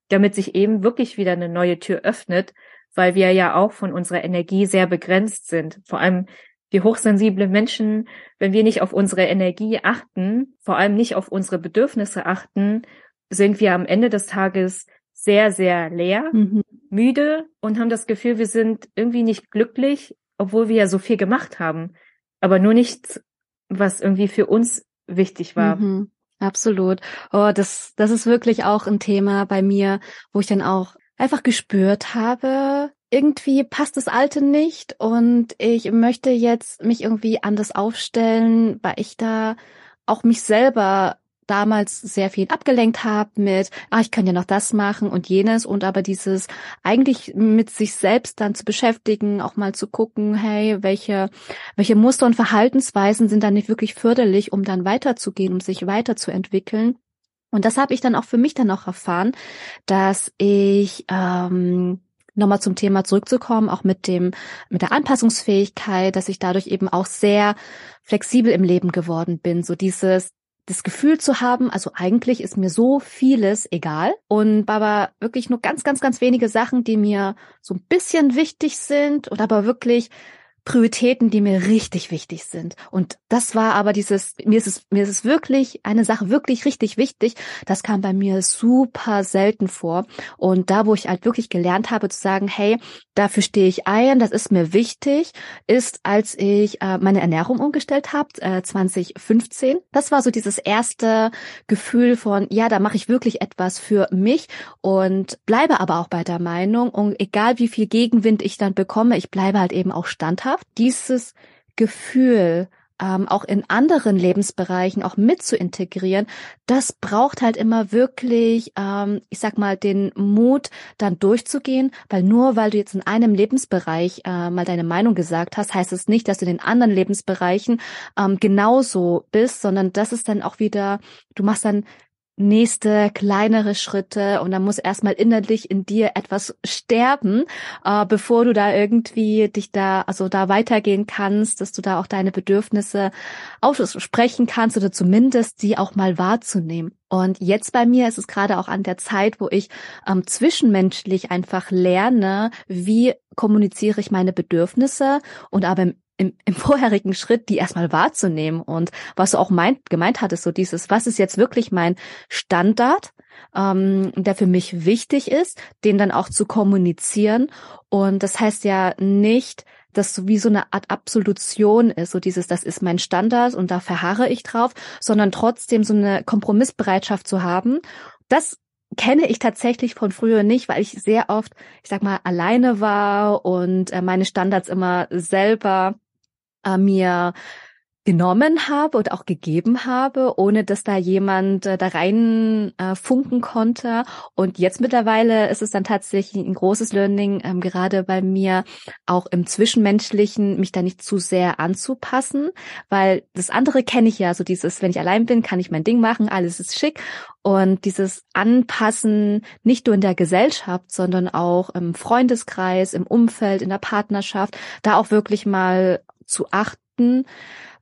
damit sich eben wirklich wieder eine neue Tür öffnet, weil wir ja auch von unserer Energie sehr begrenzt sind. Vor allem die hochsensiblen Menschen, wenn wir nicht auf unsere Energie achten, vor allem nicht auf unsere Bedürfnisse achten, sind wir am Ende des Tages sehr, sehr leer, mhm. müde und haben das Gefühl, wir sind irgendwie nicht glücklich, obwohl wir ja so viel gemacht haben. Aber nur nichts, was irgendwie für uns wichtig war. Mhm. Absolut. Oh, das, das ist wirklich auch ein Thema bei mir, wo ich dann auch einfach gespürt habe, irgendwie passt das Alte nicht und ich möchte jetzt mich irgendwie anders aufstellen, weil ich da auch mich selber damals sehr viel abgelenkt habe mit, ah, ich kann ja noch das machen und jenes und aber dieses eigentlich mit sich selbst dann zu beschäftigen, auch mal zu gucken, hey, welche, welche Muster und Verhaltensweisen sind dann nicht wirklich förderlich, um dann weiterzugehen, um sich weiterzuentwickeln. Und das habe ich dann auch für mich dann auch erfahren, dass ich ähm, nochmal zum Thema zurückzukommen, auch mit dem, mit der Anpassungsfähigkeit, dass ich dadurch eben auch sehr flexibel im Leben geworden bin. So dieses, das Gefühl zu haben, also eigentlich ist mir so vieles egal und aber wirklich nur ganz, ganz, ganz wenige Sachen, die mir so ein bisschen wichtig sind und aber wirklich Prioritäten, die mir richtig wichtig sind. Und das war aber dieses, mir ist es, mir ist es wirklich eine Sache wirklich richtig wichtig. Das kam bei mir super selten vor. Und da, wo ich halt wirklich gelernt habe zu sagen, hey, dafür stehe ich ein, das ist mir wichtig, ist, als ich äh, meine Ernährung umgestellt habe, äh, 2015. Das war so dieses erste Gefühl von, ja, da mache ich wirklich etwas für mich und bleibe aber auch bei der Meinung und egal wie viel Gegenwind ich dann bekomme, ich bleibe halt eben auch standhaft. Dieses Gefühl, ähm, auch in anderen Lebensbereichen auch mit zu integrieren, das braucht halt immer wirklich, ähm, ich sag mal, den Mut, dann durchzugehen, weil nur weil du jetzt in einem Lebensbereich äh, mal deine Meinung gesagt hast, heißt es nicht, dass du in den anderen Lebensbereichen ähm, genauso bist, sondern das ist dann auch wieder, du machst dann nächste kleinere Schritte und dann muss erstmal innerlich in dir etwas sterben, äh, bevor du da irgendwie dich da, also da weitergehen kannst, dass du da auch deine Bedürfnisse aussprechen kannst oder zumindest sie auch mal wahrzunehmen. Und jetzt bei mir ist es gerade auch an der Zeit, wo ich ähm, zwischenmenschlich einfach lerne, wie kommuniziere ich meine Bedürfnisse und aber im im, im vorherigen Schritt, die erstmal wahrzunehmen und was du auch meint, gemeint hattest, so dieses, was ist jetzt wirklich mein Standard, ähm, der für mich wichtig ist, den dann auch zu kommunizieren. Und das heißt ja nicht, dass so wie so eine Art Absolution ist, so dieses, das ist mein Standard und da verharre ich drauf, sondern trotzdem so eine Kompromissbereitschaft zu haben. Das kenne ich tatsächlich von früher nicht, weil ich sehr oft, ich sag mal, alleine war und äh, meine Standards immer selber äh, mir genommen habe und auch gegeben habe, ohne dass da jemand äh, da rein äh, funken konnte. Und jetzt mittlerweile ist es dann tatsächlich ein großes Learning, ähm, gerade bei mir auch im Zwischenmenschlichen, mich da nicht zu sehr anzupassen, weil das andere kenne ich ja, so dieses, wenn ich allein bin, kann ich mein Ding machen, alles ist schick. Und dieses Anpassen nicht nur in der Gesellschaft, sondern auch im Freundeskreis, im Umfeld, in der Partnerschaft, da auch wirklich mal zu achten,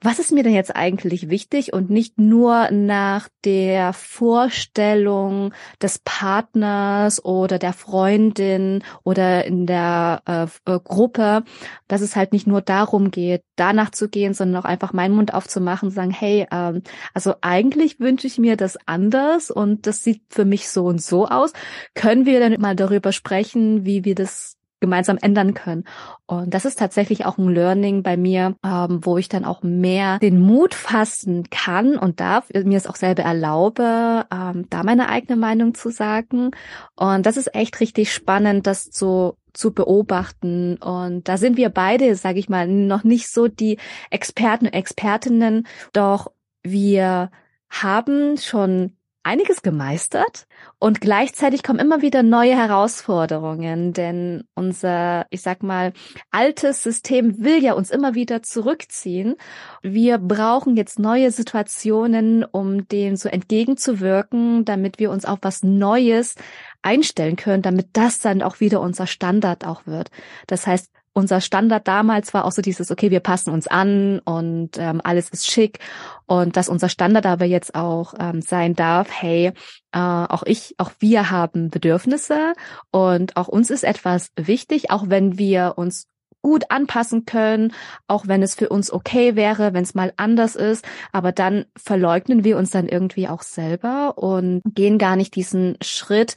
was ist mir denn jetzt eigentlich wichtig und nicht nur nach der Vorstellung des Partners oder der Freundin oder in der äh, äh, Gruppe, dass es halt nicht nur darum geht, danach zu gehen, sondern auch einfach meinen Mund aufzumachen und sagen, hey, ähm, also eigentlich wünsche ich mir das anders und das sieht für mich so und so aus. Können wir dann mal darüber sprechen, wie wir das gemeinsam ändern können. Und das ist tatsächlich auch ein Learning bei mir, ähm, wo ich dann auch mehr den Mut fassen kann und darf, mir es auch selber erlaube, ähm, da meine eigene Meinung zu sagen. Und das ist echt richtig spannend, das zu zu beobachten. Und da sind wir beide, sage ich mal, noch nicht so die Experten und Expertinnen, doch wir haben schon einiges gemeistert und gleichzeitig kommen immer wieder neue Herausforderungen, denn unser, ich sag mal, altes System will ja uns immer wieder zurückziehen. Wir brauchen jetzt neue Situationen, um dem so entgegenzuwirken, damit wir uns auf was Neues einstellen können, damit das dann auch wieder unser Standard auch wird. Das heißt, unser Standard damals war auch so dieses, okay, wir passen uns an und ähm, alles ist schick. Und dass unser Standard aber jetzt auch ähm, sein darf, hey, äh, auch ich, auch wir haben Bedürfnisse und auch uns ist etwas wichtig, auch wenn wir uns gut anpassen können, auch wenn es für uns okay wäre, wenn es mal anders ist, aber dann verleugnen wir uns dann irgendwie auch selber und gehen gar nicht diesen Schritt,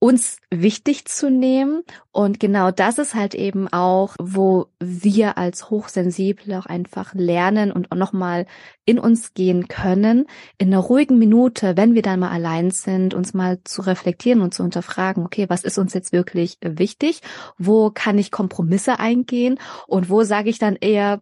uns wichtig zu nehmen. Und genau das ist halt eben auch, wo wir als Hochsensible auch einfach lernen und auch nochmal in uns gehen können, in einer ruhigen Minute, wenn wir dann mal allein sind, uns mal zu reflektieren und zu unterfragen, okay, was ist uns jetzt wirklich wichtig? Wo kann ich Kompromisse eingehen? Und wo sage ich dann eher,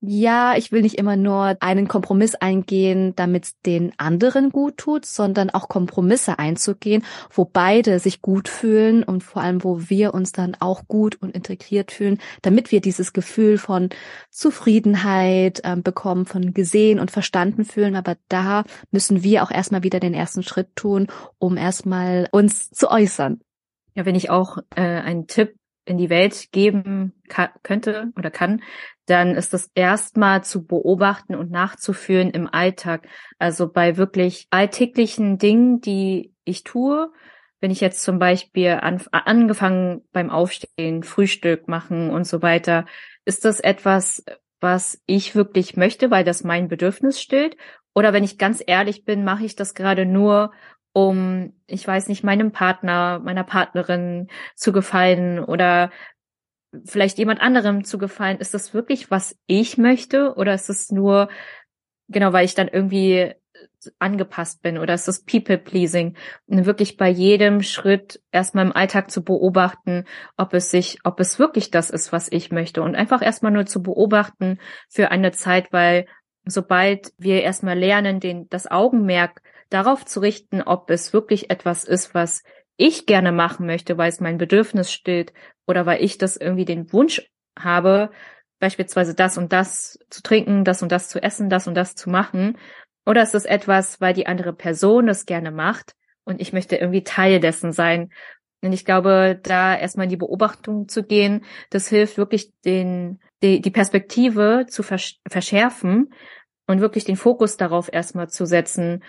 ja, ich will nicht immer nur einen Kompromiss eingehen, damit es den anderen gut tut, sondern auch Kompromisse einzugehen, wo beide sich gut fühlen und vor allem, wo wir uns dann auch gut und integriert fühlen, damit wir dieses Gefühl von Zufriedenheit äh, bekommen, von gesehen und verstanden fühlen. Aber da müssen wir auch erstmal wieder den ersten Schritt tun, um erstmal uns zu äußern. Ja, wenn ich auch äh, einen Tipp in die Welt geben könnte oder kann, dann ist das erstmal zu beobachten und nachzuführen im Alltag. Also bei wirklich alltäglichen Dingen, die ich tue, wenn ich jetzt zum Beispiel an, angefangen beim Aufstehen, Frühstück machen und so weiter, ist das etwas, was ich wirklich möchte, weil das mein Bedürfnis stillt? Oder wenn ich ganz ehrlich bin, mache ich das gerade nur, um, ich weiß nicht, meinem Partner, meiner Partnerin zu gefallen oder vielleicht jemand anderem zu gefallen. Ist das wirklich, was ich möchte? Oder ist es nur, genau, weil ich dann irgendwie angepasst bin? Oder ist das People-Pleasing? Wirklich bei jedem Schritt erstmal im Alltag zu beobachten, ob es sich, ob es wirklich das ist, was ich möchte. Und einfach erstmal nur zu beobachten für eine Zeit, weil sobald wir erstmal lernen, den, das Augenmerk darauf zu richten, ob es wirklich etwas ist, was ich gerne machen möchte, weil es mein Bedürfnis stillt oder weil ich das irgendwie den Wunsch habe, beispielsweise das und das zu trinken, das und das zu essen, das und das zu machen. Oder ist es etwas, weil die andere Person es gerne macht und ich möchte irgendwie Teil dessen sein. Und ich glaube, da erstmal in die Beobachtung zu gehen, das hilft wirklich den, die, die Perspektive zu verschärfen und wirklich den Fokus darauf erstmal zu setzen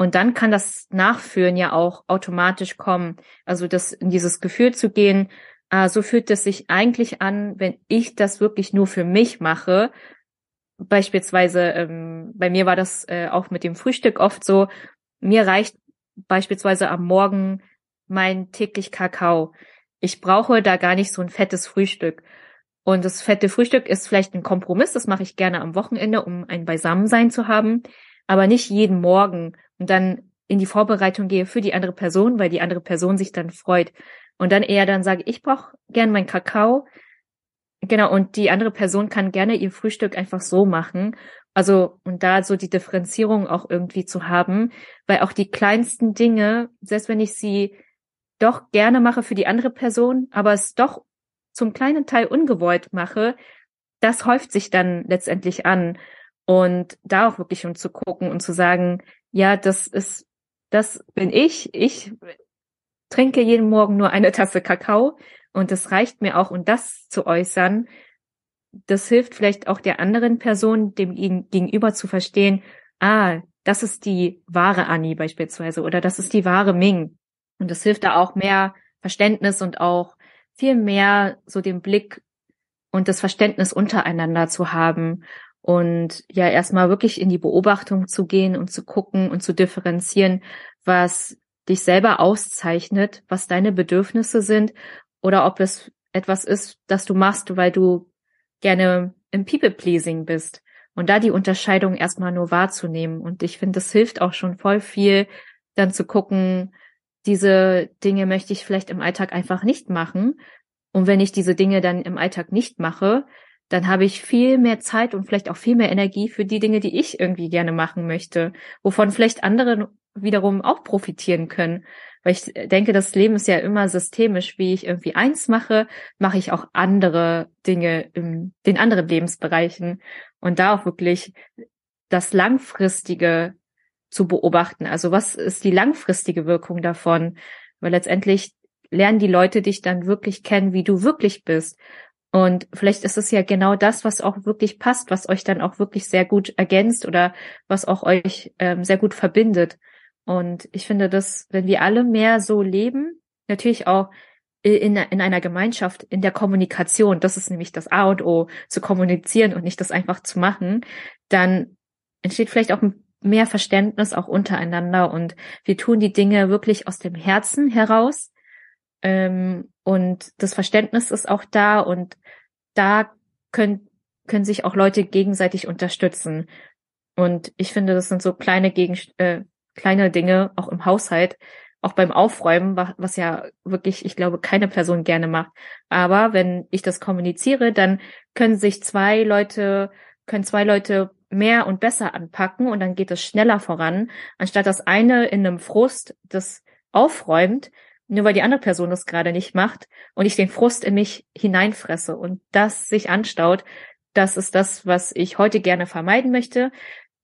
und dann kann das Nachführen ja auch automatisch kommen. Also das in dieses Gefühl zu gehen, äh, so fühlt es sich eigentlich an, wenn ich das wirklich nur für mich mache. Beispielsweise, ähm, bei mir war das äh, auch mit dem Frühstück oft so, mir reicht beispielsweise am Morgen mein täglich Kakao. Ich brauche da gar nicht so ein fettes Frühstück. Und das fette Frühstück ist vielleicht ein Kompromiss, das mache ich gerne am Wochenende, um ein Beisammensein zu haben, aber nicht jeden Morgen und dann in die Vorbereitung gehe für die andere Person, weil die andere Person sich dann freut. Und dann eher dann sage, ich brauche gern meinen Kakao. Genau, und die andere Person kann gerne ihr Frühstück einfach so machen. Also, und da so die Differenzierung auch irgendwie zu haben, weil auch die kleinsten Dinge, selbst wenn ich sie doch gerne mache für die andere Person, aber es doch zum kleinen Teil ungewollt mache, das häuft sich dann letztendlich an. Und da auch wirklich um zu gucken und zu sagen, ja, das ist, das bin ich. Ich trinke jeden Morgen nur eine Tasse Kakao und das reicht mir auch, um das zu äußern. Das hilft vielleicht auch der anderen Person, dem gegenüber zu verstehen, ah, das ist die wahre Annie beispielsweise oder das ist die wahre Ming. Und das hilft da auch mehr Verständnis und auch viel mehr so den Blick und das Verständnis untereinander zu haben und ja erstmal wirklich in die Beobachtung zu gehen und zu gucken und zu differenzieren, was dich selber auszeichnet, was deine Bedürfnisse sind oder ob es etwas ist, das du machst, weil du gerne im People-Pleasing bist. Und da die Unterscheidung erstmal nur wahrzunehmen. Und ich finde, das hilft auch schon voll viel, dann zu gucken, diese Dinge möchte ich vielleicht im Alltag einfach nicht machen. Und wenn ich diese Dinge dann im Alltag nicht mache, dann habe ich viel mehr Zeit und vielleicht auch viel mehr Energie für die Dinge, die ich irgendwie gerne machen möchte, wovon vielleicht andere wiederum auch profitieren können. Weil ich denke, das Leben ist ja immer systemisch. Wie ich irgendwie eins mache, mache ich auch andere Dinge in den anderen Lebensbereichen. Und da auch wirklich das Langfristige zu beobachten. Also was ist die langfristige Wirkung davon? Weil letztendlich lernen die Leute dich dann wirklich kennen, wie du wirklich bist. Und vielleicht ist es ja genau das, was auch wirklich passt, was euch dann auch wirklich sehr gut ergänzt oder was auch euch ähm, sehr gut verbindet. Und ich finde, dass wenn wir alle mehr so leben, natürlich auch in, in einer Gemeinschaft, in der Kommunikation, das ist nämlich das A und O, zu kommunizieren und nicht das einfach zu machen, dann entsteht vielleicht auch mehr Verständnis auch untereinander und wir tun die Dinge wirklich aus dem Herzen heraus. Ähm, und das Verständnis ist auch da und da können, können sich auch Leute gegenseitig unterstützen. Und ich finde, das sind so kleine Gegen äh, kleine Dinge, auch im Haushalt, auch beim Aufräumen, was ja wirklich, ich glaube, keine Person gerne macht. Aber wenn ich das kommuniziere, dann können sich zwei Leute, können zwei Leute mehr und besser anpacken und dann geht es schneller voran, anstatt dass eine in einem Frust das aufräumt, nur weil die andere Person das gerade nicht macht und ich den Frust in mich hineinfresse und das sich anstaut, das ist das, was ich heute gerne vermeiden möchte,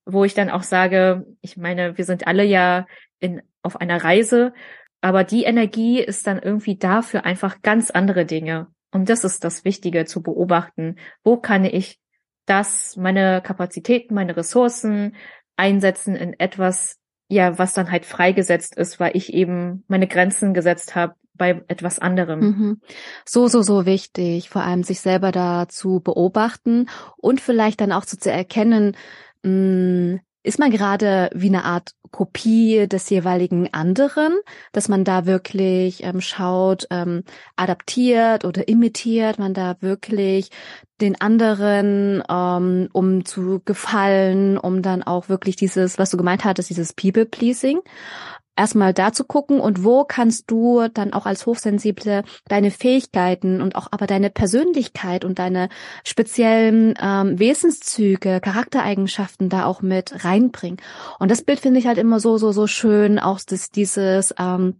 wo ich dann auch sage, ich meine, wir sind alle ja in, auf einer Reise, aber die Energie ist dann irgendwie da für einfach ganz andere Dinge. Und das ist das Wichtige zu beobachten. Wo kann ich das, meine Kapazitäten, meine Ressourcen einsetzen in etwas, ja, was dann halt freigesetzt ist, weil ich eben meine Grenzen gesetzt habe bei etwas anderem. Mhm. So, so, so wichtig, vor allem sich selber da zu beobachten und vielleicht dann auch so zu erkennen, mh, mm, ist man gerade wie eine Art Kopie des jeweiligen anderen, dass man da wirklich ähm, schaut, ähm, adaptiert oder imitiert, man da wirklich den anderen, ähm, um zu gefallen, um dann auch wirklich dieses, was du gemeint hattest, dieses People-Pleasing erstmal da zu gucken und wo kannst du dann auch als Hochsensible deine Fähigkeiten und auch aber deine Persönlichkeit und deine speziellen ähm, Wesenszüge, Charaktereigenschaften da auch mit reinbringen. Und das Bild finde ich halt immer so, so, so schön, auch das, dieses ähm,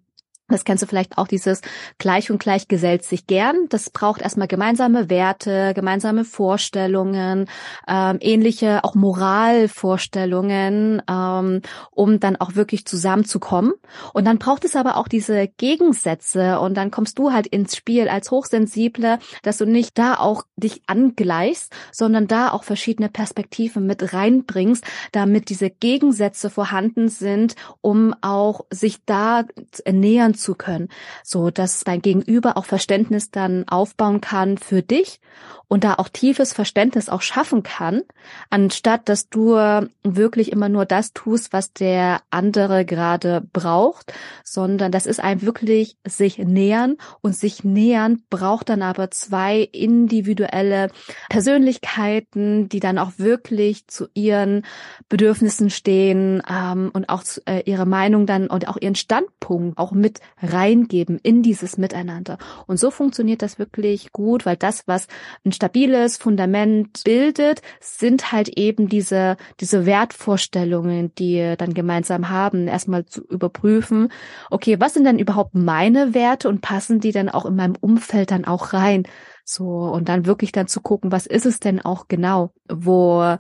das kennst du vielleicht auch, dieses Gleich und Gleich gesellt sich gern. Das braucht erstmal gemeinsame Werte, gemeinsame Vorstellungen, ähm, ähnliche auch Moralvorstellungen, ähm, um dann auch wirklich zusammenzukommen. Und dann braucht es aber auch diese Gegensätze und dann kommst du halt ins Spiel als Hochsensible, dass du nicht da auch dich angleichst, sondern da auch verschiedene Perspektiven mit reinbringst, damit diese Gegensätze vorhanden sind, um auch sich da nähern zu können, so dass dein Gegenüber auch Verständnis dann aufbauen kann für dich und da auch tiefes Verständnis auch schaffen kann, anstatt dass du wirklich immer nur das tust, was der andere gerade braucht, sondern das ist ein wirklich sich nähern und sich nähern braucht dann aber zwei individuelle Persönlichkeiten, die dann auch wirklich zu ihren Bedürfnissen stehen ähm, und auch zu, äh, ihre Meinung dann und auch ihren Standpunkt auch mit reingeben in dieses Miteinander. Und so funktioniert das wirklich gut, weil das, was ein stabiles Fundament bildet, sind halt eben diese, diese Wertvorstellungen, die dann gemeinsam haben, erstmal zu überprüfen, okay, was sind denn überhaupt meine Werte und passen die dann auch in meinem Umfeld dann auch rein? So, und dann wirklich dann zu gucken, was ist es denn auch genau, wo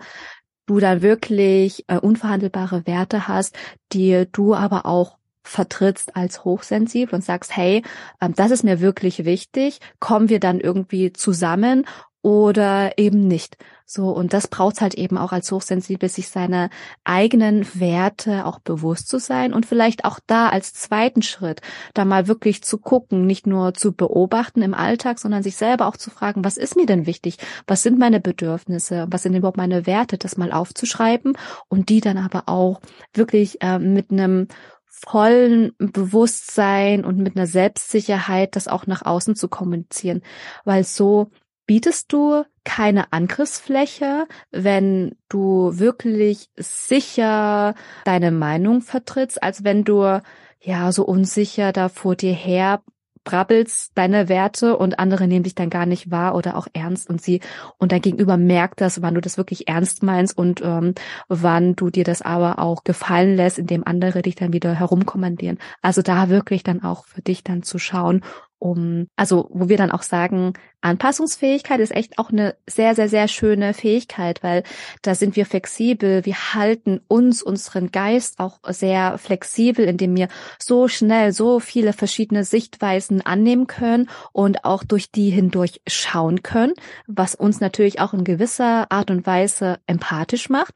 du dann wirklich äh, unverhandelbare Werte hast, die du aber auch vertrittst als hochsensibel und sagst, hey, ähm, das ist mir wirklich wichtig, kommen wir dann irgendwie zusammen oder eben nicht. So, und das braucht halt eben auch als Hochsensibel, sich seine eigenen Werte auch bewusst zu sein und vielleicht auch da als zweiten Schritt, da mal wirklich zu gucken, nicht nur zu beobachten im Alltag, sondern sich selber auch zu fragen, was ist mir denn wichtig? Was sind meine Bedürfnisse? Was sind überhaupt meine Werte? Das mal aufzuschreiben und die dann aber auch wirklich äh, mit einem vollen Bewusstsein und mit einer Selbstsicherheit das auch nach außen zu kommunizieren, weil so bietest du keine Angriffsfläche, wenn du wirklich sicher deine Meinung vertrittst, als wenn du ja so unsicher da vor dir her brabbelst deine Werte und andere nehmen dich dann gar nicht wahr oder auch ernst und sie und dein Gegenüber merkt das, wann du das wirklich ernst meinst und ähm, wann du dir das aber auch gefallen lässt, indem andere dich dann wieder herumkommandieren. Also da wirklich dann auch für dich dann zu schauen, um, also wo wir dann auch sagen, Anpassungsfähigkeit ist echt auch eine sehr, sehr, sehr schöne Fähigkeit, weil da sind wir flexibel, wir halten uns, unseren Geist auch sehr flexibel, indem wir so schnell so viele verschiedene Sichtweisen annehmen können und auch durch die hindurch schauen können, was uns natürlich auch in gewisser Art und Weise empathisch macht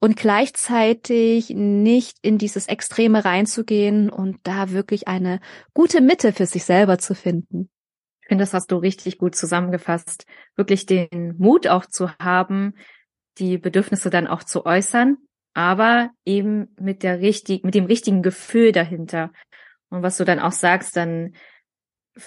und gleichzeitig nicht in dieses Extreme reinzugehen und da wirklich eine gute Mitte für sich selber zu finden. Ich finde, das hast du richtig gut zusammengefasst. Wirklich den Mut auch zu haben, die Bedürfnisse dann auch zu äußern, aber eben mit der richtig, mit dem richtigen Gefühl dahinter. Und was du dann auch sagst, dann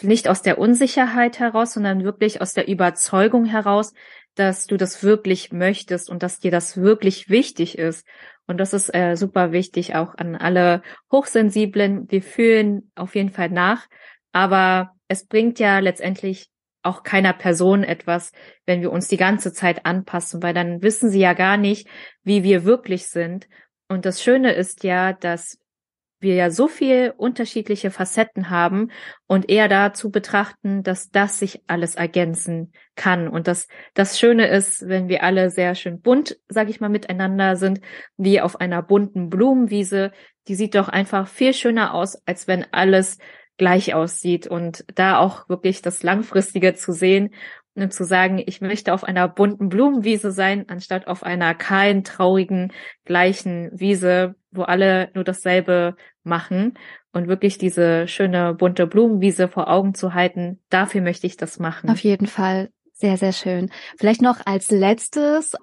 nicht aus der Unsicherheit heraus, sondern wirklich aus der Überzeugung heraus, dass du das wirklich möchtest und dass dir das wirklich wichtig ist. Und das ist äh, super wichtig auch an alle Hochsensiblen. Wir fühlen auf jeden Fall nach, aber es bringt ja letztendlich auch keiner Person etwas, wenn wir uns die ganze Zeit anpassen, weil dann wissen sie ja gar nicht, wie wir wirklich sind. Und das Schöne ist ja, dass wir ja so viel unterschiedliche Facetten haben und eher dazu betrachten, dass das sich alles ergänzen kann. Und dass das Schöne ist, wenn wir alle sehr schön bunt, sag ich mal, miteinander sind, wie auf einer bunten Blumenwiese, die sieht doch einfach viel schöner aus, als wenn alles gleich aussieht. Und da auch wirklich das Langfristige zu sehen und zu sagen, ich möchte auf einer bunten Blumenwiese sein, anstatt auf einer kahlen, traurigen, gleichen Wiese, wo alle nur dasselbe machen und wirklich diese schöne bunte Blumenwiese vor Augen zu halten, dafür möchte ich das machen. Auf jeden Fall. Sehr, sehr schön. Vielleicht noch als letztes,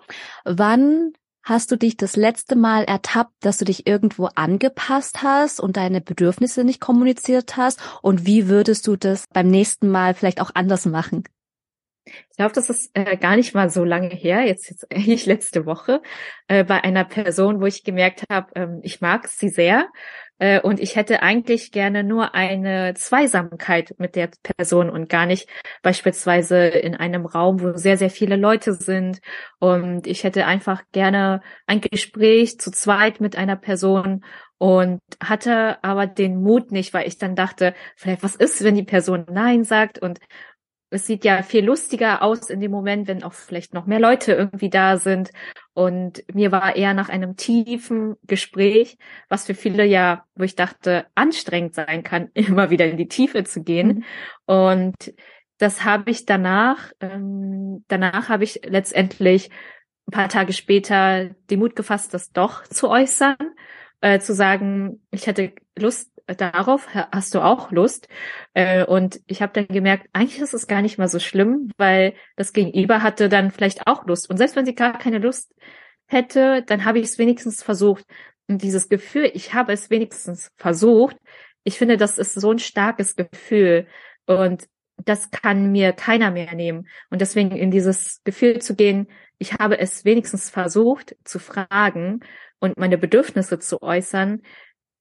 wann hast du dich das letzte Mal ertappt, dass du dich irgendwo angepasst hast und deine Bedürfnisse nicht kommuniziert hast? Und wie würdest du das beim nächsten Mal vielleicht auch anders machen? Ich glaube, das ist äh, gar nicht mal so lange her, jetzt, jetzt eigentlich letzte Woche, äh, bei einer Person, wo ich gemerkt habe, ähm, ich mag sie sehr äh, und ich hätte eigentlich gerne nur eine Zweisamkeit mit der Person und gar nicht beispielsweise in einem Raum, wo sehr, sehr viele Leute sind. Und ich hätte einfach gerne ein Gespräch zu zweit mit einer Person und hatte aber den Mut nicht, weil ich dann dachte, vielleicht was ist, wenn die Person Nein sagt und es sieht ja viel lustiger aus in dem Moment, wenn auch vielleicht noch mehr Leute irgendwie da sind. Und mir war eher nach einem tiefen Gespräch, was für viele ja, wo ich dachte, anstrengend sein kann, immer wieder in die Tiefe zu gehen. Mhm. Und das habe ich danach, ähm, danach habe ich letztendlich ein paar Tage später den Mut gefasst, das doch zu äußern, äh, zu sagen, ich hätte Lust, darauf hast du auch Lust. Äh, und ich habe dann gemerkt, eigentlich ist es gar nicht mal so schlimm, weil das Gegenüber hatte dann vielleicht auch Lust. Und selbst wenn sie gar keine Lust hätte, dann habe ich es wenigstens versucht. Und dieses Gefühl, ich habe es wenigstens versucht, ich finde, das ist so ein starkes Gefühl. Und das kann mir keiner mehr nehmen. Und deswegen in dieses Gefühl zu gehen, ich habe es wenigstens versucht zu fragen und meine Bedürfnisse zu äußern,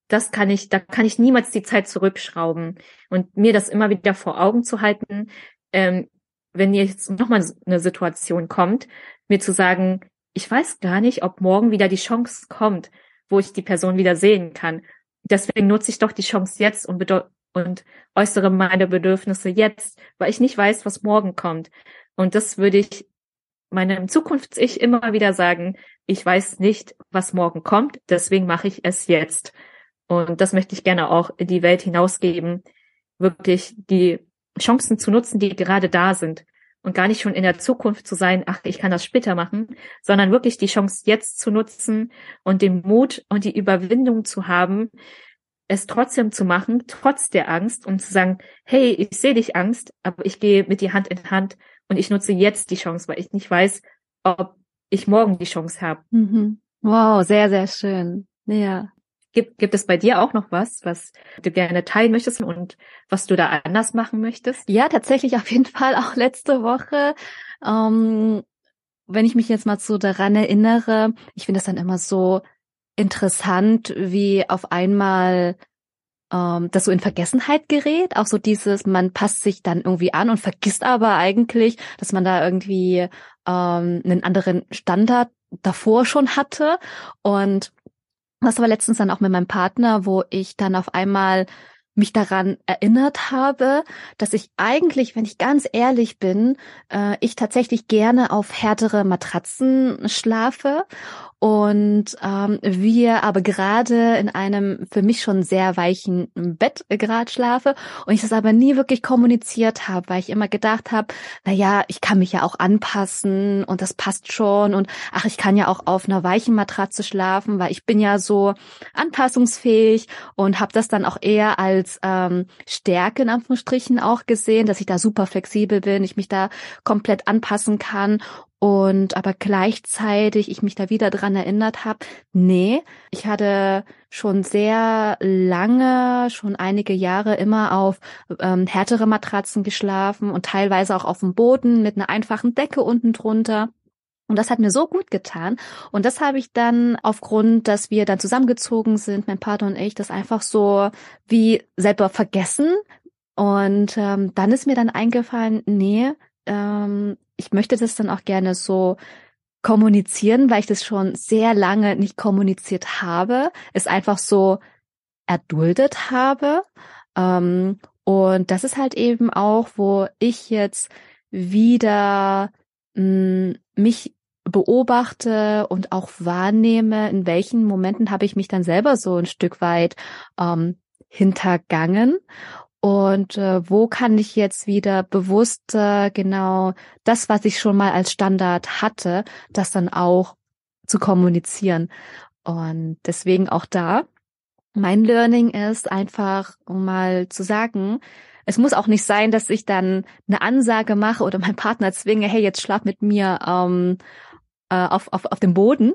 das kann ich, da kann ich niemals die Zeit zurückschrauben und mir das immer wieder vor Augen zu halten. Ähm, wenn jetzt nochmal eine Situation kommt, mir zu sagen, ich weiß gar nicht, ob morgen wieder die Chance kommt, wo ich die Person wieder sehen kann. Deswegen nutze ich doch die Chance jetzt und, und äußere meine Bedürfnisse jetzt, weil ich nicht weiß, was morgen kommt. Und das würde ich meinem Zukunfts-Ich immer wieder sagen, ich weiß nicht, was morgen kommt, deswegen mache ich es jetzt. Und das möchte ich gerne auch in die Welt hinausgeben, wirklich die Chancen zu nutzen, die gerade da sind und gar nicht schon in der Zukunft zu sein, ach, ich kann das später machen, sondern wirklich die Chance jetzt zu nutzen und den Mut und die Überwindung zu haben, es trotzdem zu machen, trotz der Angst und zu sagen, hey, ich sehe dich Angst, aber ich gehe mit dir Hand in Hand und ich nutze jetzt die Chance, weil ich nicht weiß, ob ich morgen die Chance habe. Mhm. Wow, sehr, sehr schön. Ja. Gibt, gibt es bei dir auch noch was, was du gerne teilen möchtest und was du da anders machen möchtest? Ja, tatsächlich auf jeden Fall auch letzte Woche. Ähm, wenn ich mich jetzt mal so daran erinnere, ich finde das dann immer so interessant, wie auf einmal ähm, das so in Vergessenheit gerät. Auch so dieses, man passt sich dann irgendwie an und vergisst aber eigentlich, dass man da irgendwie ähm, einen anderen Standard davor schon hatte. Und das war letztens dann auch mit meinem Partner, wo ich dann auf einmal mich daran erinnert habe, dass ich eigentlich, wenn ich ganz ehrlich bin, äh, ich tatsächlich gerne auf härtere Matratzen schlafe. Und ähm, wir aber gerade in einem für mich schon sehr weichen Bett gerade schlafe und ich das aber nie wirklich kommuniziert habe, weil ich immer gedacht habe, na ja, ich kann mich ja auch anpassen und das passt schon und ach, ich kann ja auch auf einer weichen Matratze schlafen, weil ich bin ja so anpassungsfähig und habe das dann auch eher als ähm, Stärke in Anführungsstrichen auch gesehen, dass ich da super flexibel bin, ich mich da komplett anpassen kann und aber gleichzeitig ich mich da wieder dran erinnert habe, nee, ich hatte schon sehr lange, schon einige Jahre immer auf ähm, härtere Matratzen geschlafen und teilweise auch auf dem Boden mit einer einfachen Decke unten drunter. Und das hat mir so gut getan. Und das habe ich dann aufgrund, dass wir dann zusammengezogen sind, mein Partner und ich, das einfach so wie selber vergessen. Und ähm, dann ist mir dann eingefallen, nee, ähm, ich möchte das dann auch gerne so kommunizieren, weil ich das schon sehr lange nicht kommuniziert habe, es einfach so erduldet habe. Ähm, und das ist halt eben auch, wo ich jetzt wieder mh, mm, mich beobachte und auch wahrnehme, in welchen Momenten habe ich mich dann selber so ein Stück weit ähm, hintergangen und äh, wo kann ich jetzt wieder bewusst äh, genau das, was ich schon mal als Standard hatte, das dann auch zu kommunizieren. Und deswegen auch da, mein Learning ist einfach, um mal zu sagen, es muss auch nicht sein, dass ich dann eine Ansage mache oder meinen Partner zwinge, hey, jetzt schlaf mit mir ähm, äh, auf, auf, auf dem Boden.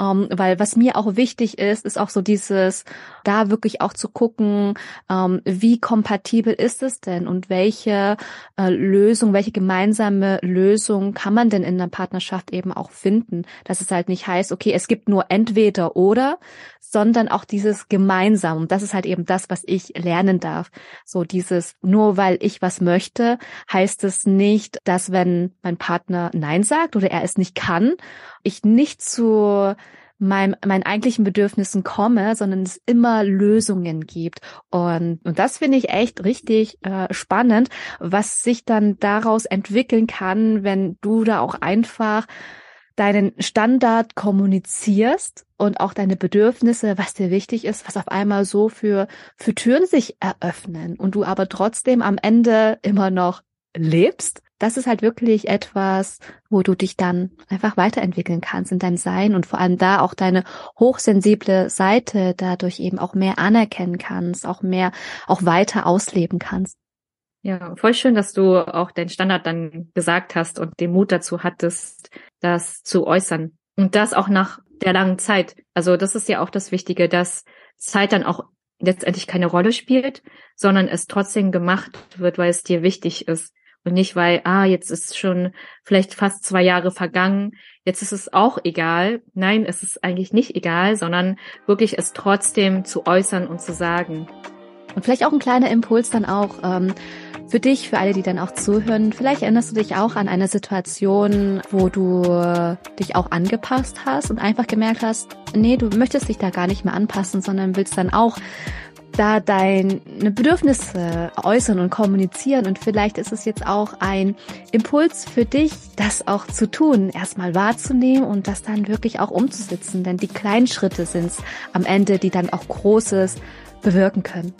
Ähm, weil was mir auch wichtig ist, ist auch so dieses, da wirklich auch zu gucken, ähm, wie kompatibel ist es denn und welche äh, Lösung, welche gemeinsame Lösung kann man denn in der Partnerschaft eben auch finden, dass es halt nicht heißt, okay, es gibt nur entweder oder, sondern auch dieses gemeinsam. Und das ist halt eben das, was ich lernen darf. So dieses, nur weil ich was möchte, heißt es nicht, dass wenn mein Partner Nein sagt oder er es nicht kann, ich nicht zu meinem, meinen eigentlichen Bedürfnissen komme, sondern es immer Lösungen gibt. Und, und das finde ich echt richtig äh, spannend, was sich dann daraus entwickeln kann, wenn du da auch einfach deinen Standard kommunizierst und auch deine Bedürfnisse, was dir wichtig ist, was auf einmal so für, für Türen sich eröffnen und du aber trotzdem am Ende immer noch lebst das ist halt wirklich etwas, wo du dich dann einfach weiterentwickeln kannst in deinem Sein und vor allem da auch deine hochsensible Seite dadurch eben auch mehr anerkennen kannst, auch mehr, auch weiter ausleben kannst. Ja, voll schön, dass du auch deinen Standard dann gesagt hast und den Mut dazu hattest, das zu äußern. Und das auch nach der langen Zeit. Also das ist ja auch das Wichtige, dass Zeit dann auch letztendlich keine Rolle spielt, sondern es trotzdem gemacht wird, weil es dir wichtig ist. Und nicht, weil, ah, jetzt ist schon vielleicht fast zwei Jahre vergangen, jetzt ist es auch egal. Nein, es ist eigentlich nicht egal, sondern wirklich es trotzdem zu äußern und zu sagen. Und vielleicht auch ein kleiner Impuls dann auch, ähm, für dich, für alle, die dann auch zuhören, vielleicht erinnerst du dich auch an eine Situation, wo du dich auch angepasst hast und einfach gemerkt hast, nee, du möchtest dich da gar nicht mehr anpassen, sondern willst dann auch da deine Bedürfnisse äußern und kommunizieren. Und vielleicht ist es jetzt auch ein Impuls für dich, das auch zu tun, erstmal wahrzunehmen und das dann wirklich auch umzusetzen. Denn die kleinen Schritte sind es am Ende, die dann auch Großes bewirken können.